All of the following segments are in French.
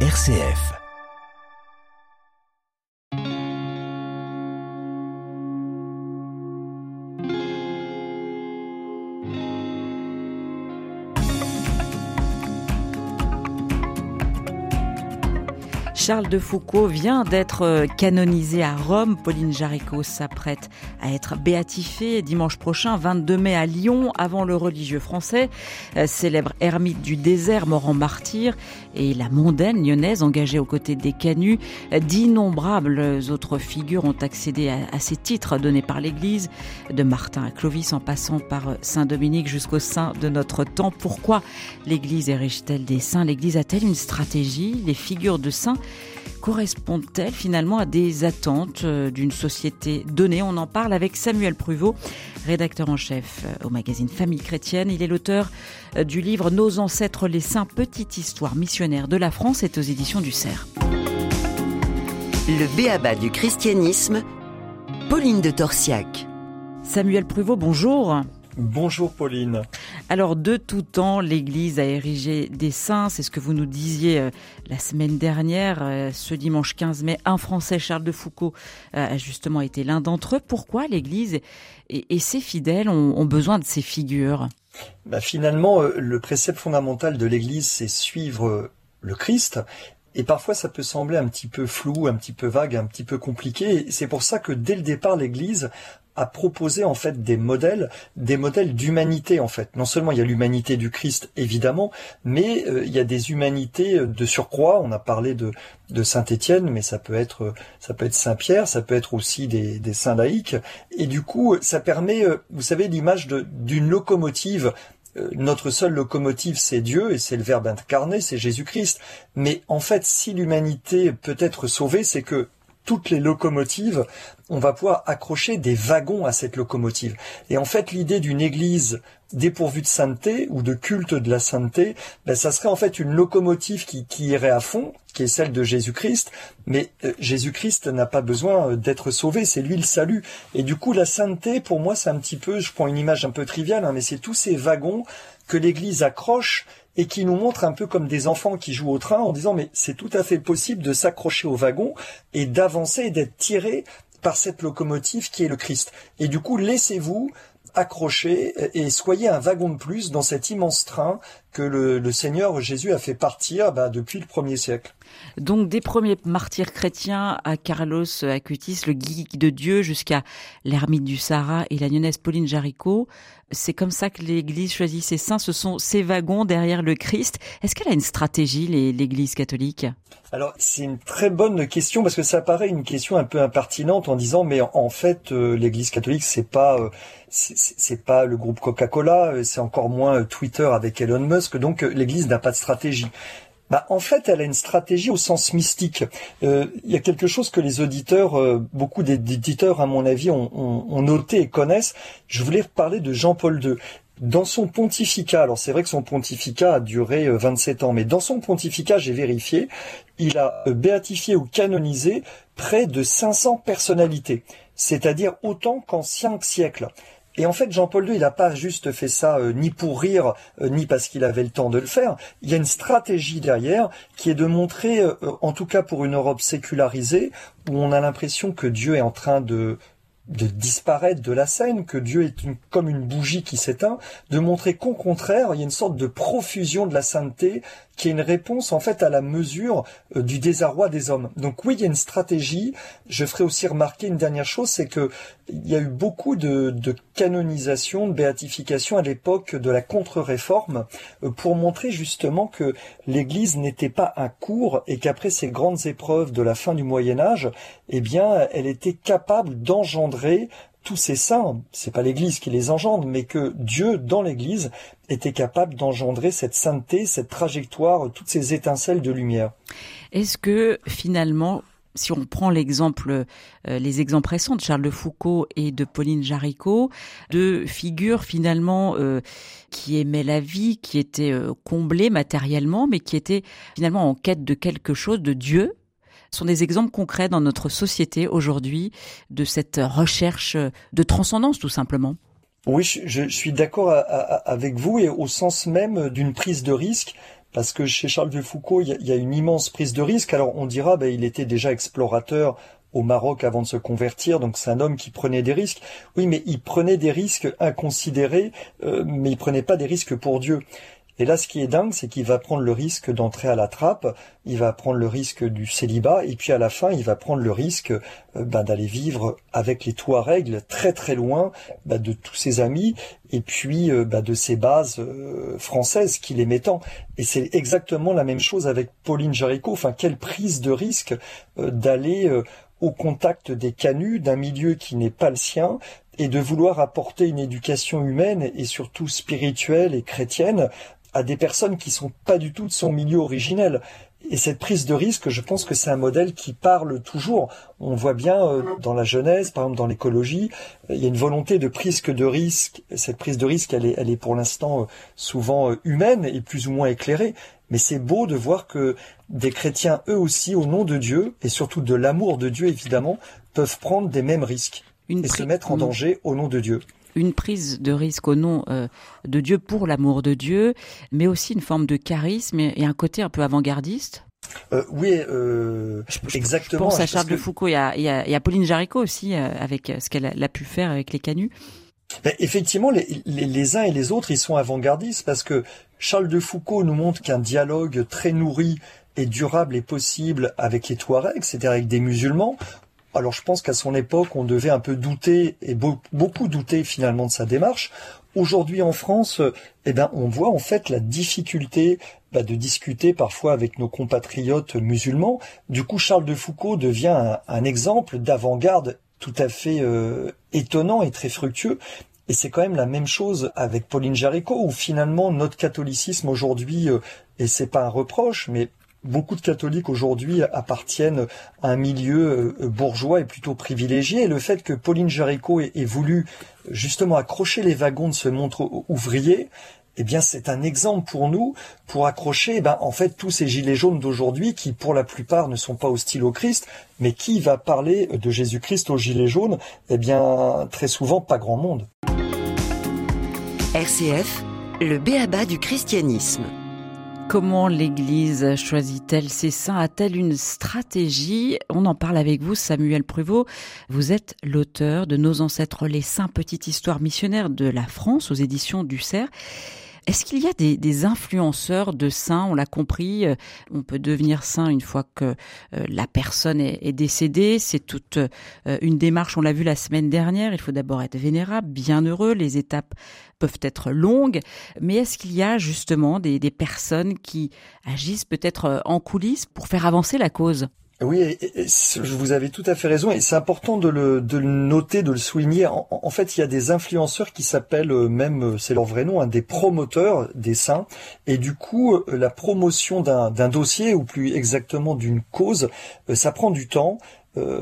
RCF. Charles de Foucault vient d'être euh, canonisé à Rome. Pauline Jaricot s'apprête à être béatifiée dimanche prochain, 22 mai à Lyon, avant le religieux français, euh, célèbre ermite du désert, mort en martyr, et la mondaine lyonnaise engagée aux côtés des canuts. D'innombrables autres figures ont accédé à, ces titres donnés par l'Église, de Martin à Clovis en passant par euh, Saint Dominique jusqu'au sein de notre temps. Pourquoi l'Église érige-t-elle des saints? L'Église a-t-elle une stratégie? Les figures de saints correspondent-elles finalement à des attentes euh, d'une société donnée? On en parle avec Samuel Pruvot, rédacteur en chef euh, au magazine Famille chrétienne. Il est l'auteur euh, du livre Nos ancêtres les saints, petite histoire missionnaire de la France, est aux éditions du Cerf. Le béaba du christianisme, Pauline de Torsiac. Samuel Pruvot, bonjour. Bonjour Pauline. Alors de tout temps, l'Église a érigé des saints, c'est ce que vous nous disiez euh, la semaine dernière, euh, ce dimanche 15 mai, un Français, Charles de Foucault, euh, a justement été l'un d'entre eux. Pourquoi l'Église et, ses fidèles ont, besoin de ces figures? Bah Finalement, le précepte fondamental de l'Église, c'est suivre le Christ et parfois, ça peut sembler un petit peu flou, un petit peu vague, un petit peu compliqué. C'est pour ça que dès le départ, l'Église a proposé en fait des modèles, des modèles d'humanité en fait. Non seulement il y a l'humanité du Christ évidemment, mais euh, il y a des humanités de surcroît. On a parlé de, de Saint Étienne, mais ça peut être ça peut être Saint Pierre, ça peut être aussi des, des saints laïcs. Et du coup, ça permet, euh, vous savez, l'image d'une locomotive euh, notre seule locomotive, c'est Dieu et c'est le Verbe incarné, c'est Jésus-Christ. Mais en fait, si l'humanité peut être sauvée, c'est que toutes les locomotives, on va pouvoir accrocher des wagons à cette locomotive. Et en fait, l'idée d'une église dépourvue de sainteté ou de culte de la sainteté, ben, ça serait en fait une locomotive qui, irait à fond, qui est celle de Jésus-Christ. Mais euh, Jésus-Christ n'a pas besoin euh, d'être sauvé, c'est lui le salut. Et du coup, la sainteté, pour moi, c'est un petit peu, je prends une image un peu triviale, hein, mais c'est tous ces wagons que l'Église accroche et qui nous montre un peu comme des enfants qui jouent au train en disant mais c'est tout à fait possible de s'accrocher au wagon et d'avancer et d'être tiré par cette locomotive qui est le Christ. Et du coup, laissez-vous accrocher et soyez un wagon de plus dans cet immense train que le, Seigneur Jésus a fait partir bah, depuis le premier siècle. Donc des premiers martyrs chrétiens à Carlos Acutis, le guide de Dieu, jusqu'à l'ermite du Sahara et la lyonnaise Pauline Jaricot, c'est comme ça que l'Église choisit ses saints, ce sont ces wagons derrière le Christ. Est-ce qu'elle a une stratégie, l'Église catholique? Alors c'est une très bonne question parce que ça paraît une question un peu impertinente en disant mais en fait euh, l'Église catholique c'est pas euh, c'est pas le groupe Coca-Cola, euh, c'est encore moins Twitter avec Elon Musk, donc l'Église n'a pas de stratégie. Bah, en fait, elle a une stratégie au sens mystique. Euh, il y a quelque chose que les auditeurs, euh, beaucoup d'éditeurs, à mon avis, ont, ont, noté et connaissent. Je voulais parler de Jean-Paul II. Dans son pontificat, alors c'est vrai que son pontificat a duré 27 euh, ans, mais dans son pontificat, j'ai vérifié, il a béatifié ou canonisé près de 500 personnalités, c'est-à-dire autant qu'en cinq siècles. Et en fait, Jean-Paul II, il n'a pas juste fait ça euh, ni pour rire, euh, ni parce qu'il avait le temps de le faire. Il y a une stratégie derrière qui est de montrer, euh, en tout cas pour une Europe sécularisée, où on a l'impression que Dieu est en train de de disparaître de la scène, que Dieu est comme une bougie qui s'éteint, de montrer qu'au contraire, il y a une sorte de profusion de la sainteté qui est une réponse en fait à la mesure euh, du désarroi des hommes. Donc oui, il y a une stratégie. Je ferai aussi remarquer une dernière chose, c'est que il y a eu beaucoup de, canonisation, de béatification à l'époque de la contre-réforme euh, pour montrer justement que l'Église n'était pas un cours et qu'après ces grandes épreuves de la fin du Moyen Âge, eh bien, elle était capable d'engendrer tous ces saints, c'est pas l'Église qui les engendre, mais que Dieu, dans l'Église, était capable d'engendrer cette sainteté, cette trajectoire, toutes ces étincelles de lumière. Est-ce que finalement, si on prend l'exemple, euh, les exemples récents de Charles de Foucault et de Pauline Jaricot, deux figures finalement euh, qui aimaient la vie, qui étaient euh, comblées matériellement, mais qui étaient finalement en quête de quelque chose, de Dieu, sont des exemples concrets dans notre société aujourd'hui de cette recherche de transcendance tout simplement. Oui, je, suis d'accord avec vous et au sens même d'une prise de risque parce que chez Charles de Foucault, il y, a, une immense prise de risque. Alors on dira, ben, il était déjà explorateur au Maroc avant de se convertir, donc c'est un homme qui prenait des risques. Oui, mais il prenait des risques inconsidérés, euh, mais il prenait pas des risques pour Dieu. Et là, ce qui est dingue, c'est qu'il va prendre le risque d'entrer à la trappe, il va prendre le risque du célibat, et puis à la fin, il va prendre le risque euh, ben, d'aller vivre avec les Touaregs très très loin ben, de tous ses amis, et puis euh, ben, de ses bases euh, françaises qu'il aimait tant. Et c'est exactement la même chose avec Pauline Jaricot. Enfin, quelle prise de risque d'aller au contact des canuts, d'un milieu qui n'est pas le sien, et de vouloir apporter une éducation humaine et surtout spirituelle et chrétienne à des personnes qui sont pas du tout de son milieu originel. Et cette prise de risque, je pense que c'est un modèle qui parle toujours. On voit bien euh, dans la Genèse, par exemple dans l'écologie, il y a une volonté de prise de risque. Cette prise de risque, elle est, elle est pour l'instant euh, souvent euh, humaine et plus ou moins éclairée. Mais c'est beau de voir que des chrétiens, eux aussi, au nom de Dieu, et surtout de l'amour de Dieu évidemment, peuvent prendre des mêmes risques et se mettre en danger au nom de Dieu une prise de risque au nom euh, de Dieu pour l'amour de Dieu, mais aussi une forme de charisme et, un côté un peu avant-gardiste. Euh, oui, euh, exactement. Je pense à Charles de Foucault, il y a, il y a, Pauline Jaricot aussi, avec ce qu'elle a, pu faire avec les canuts. Ben, effectivement, les, les, uns et les autres, ils sont avant-gardistes parce que Charles de Foucault nous montre qu'un dialogue très nourri et durable est possible avec les Touaregs, c'est-à-dire avec des musulmans. Alors je pense qu'à son époque, on devait un peu douter et beaucoup douter finalement de sa démarche. Aujourd'hui en France, eh ben, on voit en fait la difficulté bah, de discuter parfois avec nos compatriotes musulmans. Du coup, Charles de Foucault devient un, exemple d'avant-garde tout à fait euh, étonnant et très fructueux. Et c'est quand même la même chose avec Pauline Jaricot, où finalement notre catholicisme aujourd'hui, euh, et c'est pas un reproche, mais beaucoup de catholiques aujourd'hui appartiennent à un milieu euh, bourgeois et plutôt privilégié. Et le fait que Pauline Jaricot ait, voulu justement accrocher les wagons de ce montre ouvrier, eh bien, c'est un exemple pour nous pour accrocher, ben, en fait, tous ces gilets jaunes d'aujourd'hui qui, pour la plupart, ne sont pas hostiles au Christ, mais qui va parler de Jésus-Christ aux gilets jaunes Eh bien, très souvent, pas grand monde. RCF, le béaba du christianisme. Comment l'Église choisit-elle ses saints? A-t-elle une stratégie? On en parle avec vous, Samuel Pruvot. Vous êtes l'auteur de Nos ancêtres les saints, petite histoire missionnaire de la France aux éditions du CERF. Est-ce qu'il y a des, influenceurs de saints On l'a compris, euh, on peut devenir saint une fois que euh, la personne est, décédée. C'est toute euh, une démarche, on l'a vu la semaine dernière. Il faut d'abord être vénérable, bien heureux. Les étapes peuvent être longues. Mais est-ce qu'il y a justement des personnes qui agissent peut-être en coulisses pour faire avancer la cause? Oui, vous avez tout à fait raison, et c'est important de le, de le noter, de le souligner. En, fait, il y a des influenceurs qui s'appellent euh, même, euh, c'est leur vrai nom, hein, des promoteurs des saints, et du coup, euh, la promotion d'un dossier, ou plus exactement d'une cause, ça prend du temps,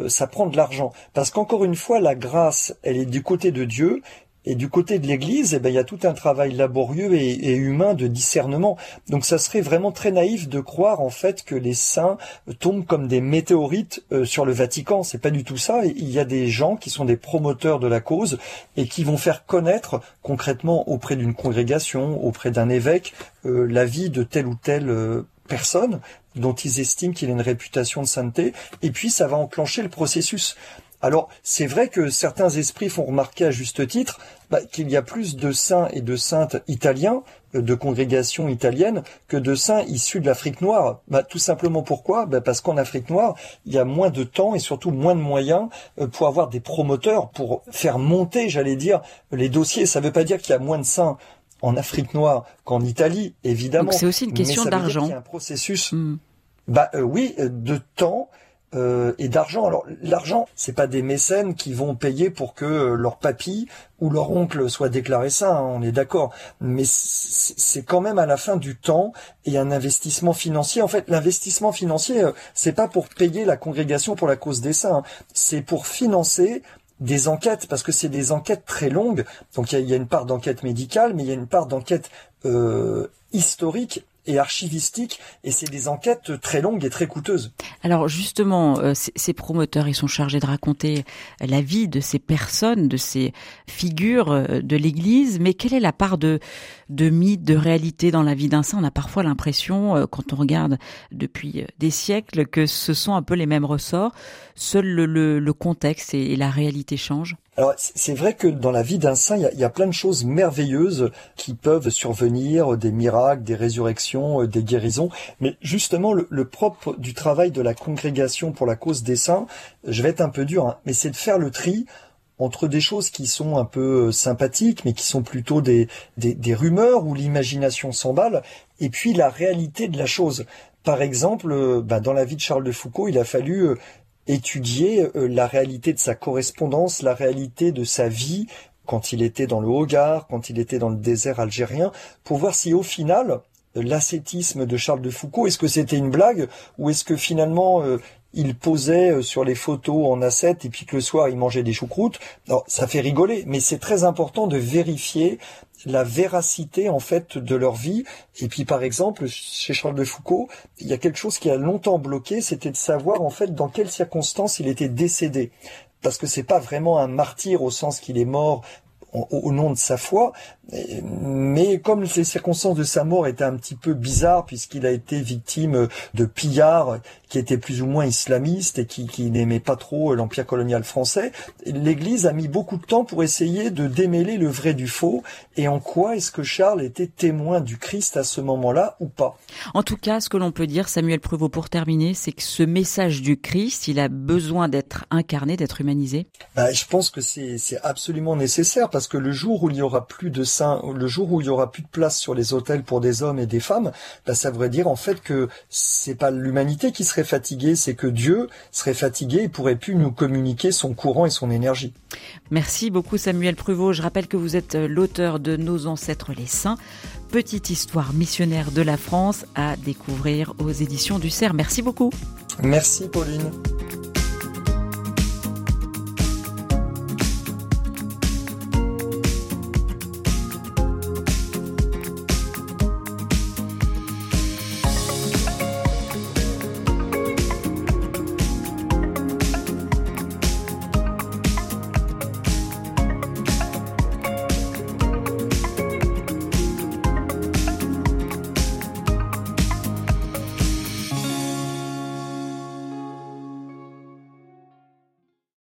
ça prend de l'argent. Parce qu'encore une fois, la grâce, elle est du côté de Dieu, et du côté de l'Église, eh ben, il y a tout un travail laborieux et, humain de discernement. Donc ça serait vraiment très naïf de croire en fait que les saints tombent comme des météorites euh, sur le Vatican. C'est pas du tout ça. Il y a des gens qui sont des promoteurs de la cause et qui vont faire connaître concrètement auprès d'une congrégation, auprès d'un évêque, euh, la vie de telle ou telle euh, personne dont ils estiment qu'il a une réputation de sainteté, et puis ça va enclencher le processus. Alors, c'est vrai que certains esprits font remarquer à juste titre bah, qu'il y a plus de saints et de saintes italiens, euh, de congrégations italiennes, que de saints issus de l'Afrique noire. Bah, tout simplement pourquoi? Bah, Parce qu'en Afrique noire, il y a moins de temps et surtout moins de moyens euh, pour avoir des promoteurs, pour faire monter, j'allais dire, les dossiers. Ça ne veut pas dire qu'il y a moins de saints en Afrique noire qu'en Italie, évidemment. c'est aussi une question d'argent. un processus. Hmm. Bah euh, oui, de temps euh, et d'argent. Alors l'argent, c'est pas des mécènes qui vont payer pour que euh, leur papy ou leur oncle soit déclaré saint, hein, on est d'accord. Mais c'est quand même à la fin du temps et un investissement financier. En fait, l'investissement financier, euh, c'est pas pour payer la congrégation pour la cause des saints, hein. c'est pour financer des enquêtes, parce que c'est des enquêtes très longues. Donc il y, a, une part d'enquête médicale, mais il y a une part d'enquête historique et archivistique, et c'est des enquêtes très longues et très coûteuses. Alors justement, euh, ces promoteurs, ils sont chargés de raconter la vie de ces personnes, de ces figures euh, de l'Église, mais quelle est la part de, de mythe, de réalité dans la vie d'un saint? On a parfois l'impression, euh, quand on regarde depuis des siècles, que ce sont un peu les mêmes ressorts. Seul le, le, contexte et, la réalité changent. Alors c'est vrai que dans la vie d'un saint, il y, a, plein de choses merveilleuses qui peuvent survenir, des miracles, des résurrections, des guérisons. Mais justement, le, propre du travail de la congrégation pour la cause des saints, je vais être un peu dur, hein, mais c'est de faire le tri entre des choses qui sont un peu sympathiques, mais qui sont plutôt des, des, rumeurs où l'imagination s'emballe, et puis la réalité de la chose. Par exemple, bah, dans la vie de Charles de Foucault, il a fallu euh, étudier euh, la réalité de sa correspondance, la réalité de sa vie quand il était dans le Hogar, quand il était dans le désert algérien, pour voir si au final, l'ascétisme de Charles de Foucault, est-ce que c'était une blague ou est-ce que finalement euh, il posait euh, sur les photos en ascète et puis que le soir il mangeait des choucroutes. Ça fait rigoler, mais c'est très important de vérifier la véracité en fait de leur vie. Et puis par exemple, chez Charles de Foucault, il y a quelque chose qui a longtemps bloqué, c'était de savoir en fait dans quelles circonstances il était décédé parce que c'est pas vraiment un martyr au sens qu'il est mort au nom de sa foi, mais comme les circonstances de sa mort étaient un petit peu bizarres, puisqu'il a été victime de pillards qui étaient plus ou moins islamistes et qui, qui n'aimaient pas trop l'empire colonial français, l'Église a mis beaucoup de temps pour essayer de démêler le vrai du faux, et en quoi est-ce que Charles était témoin du Christ à ce moment-là ou pas. En tout cas, ce que l'on peut dire, Samuel Prevot, pour terminer, c'est que ce message du Christ, il a besoin d'être incarné, d'être humanisé. Bah, Je pense que c'est absolument nécessaire, parce que le jour où il n'y aura plus de saints, le jour où il y aura plus de place sur les hôtels pour des hommes et des femmes, bah, ça voudrait dire en fait que c'est pas l'humanité qui serait fatiguée, c'est que Dieu serait fatigué et pourrait plus nous communiquer son courant et son énergie. Merci beaucoup Samuel Pruvot. Je rappelle que vous êtes l'auteur de Nos ancêtres les saints, petite histoire missionnaire de la France à découvrir aux éditions du CERF. Merci beaucoup. Merci Pauline.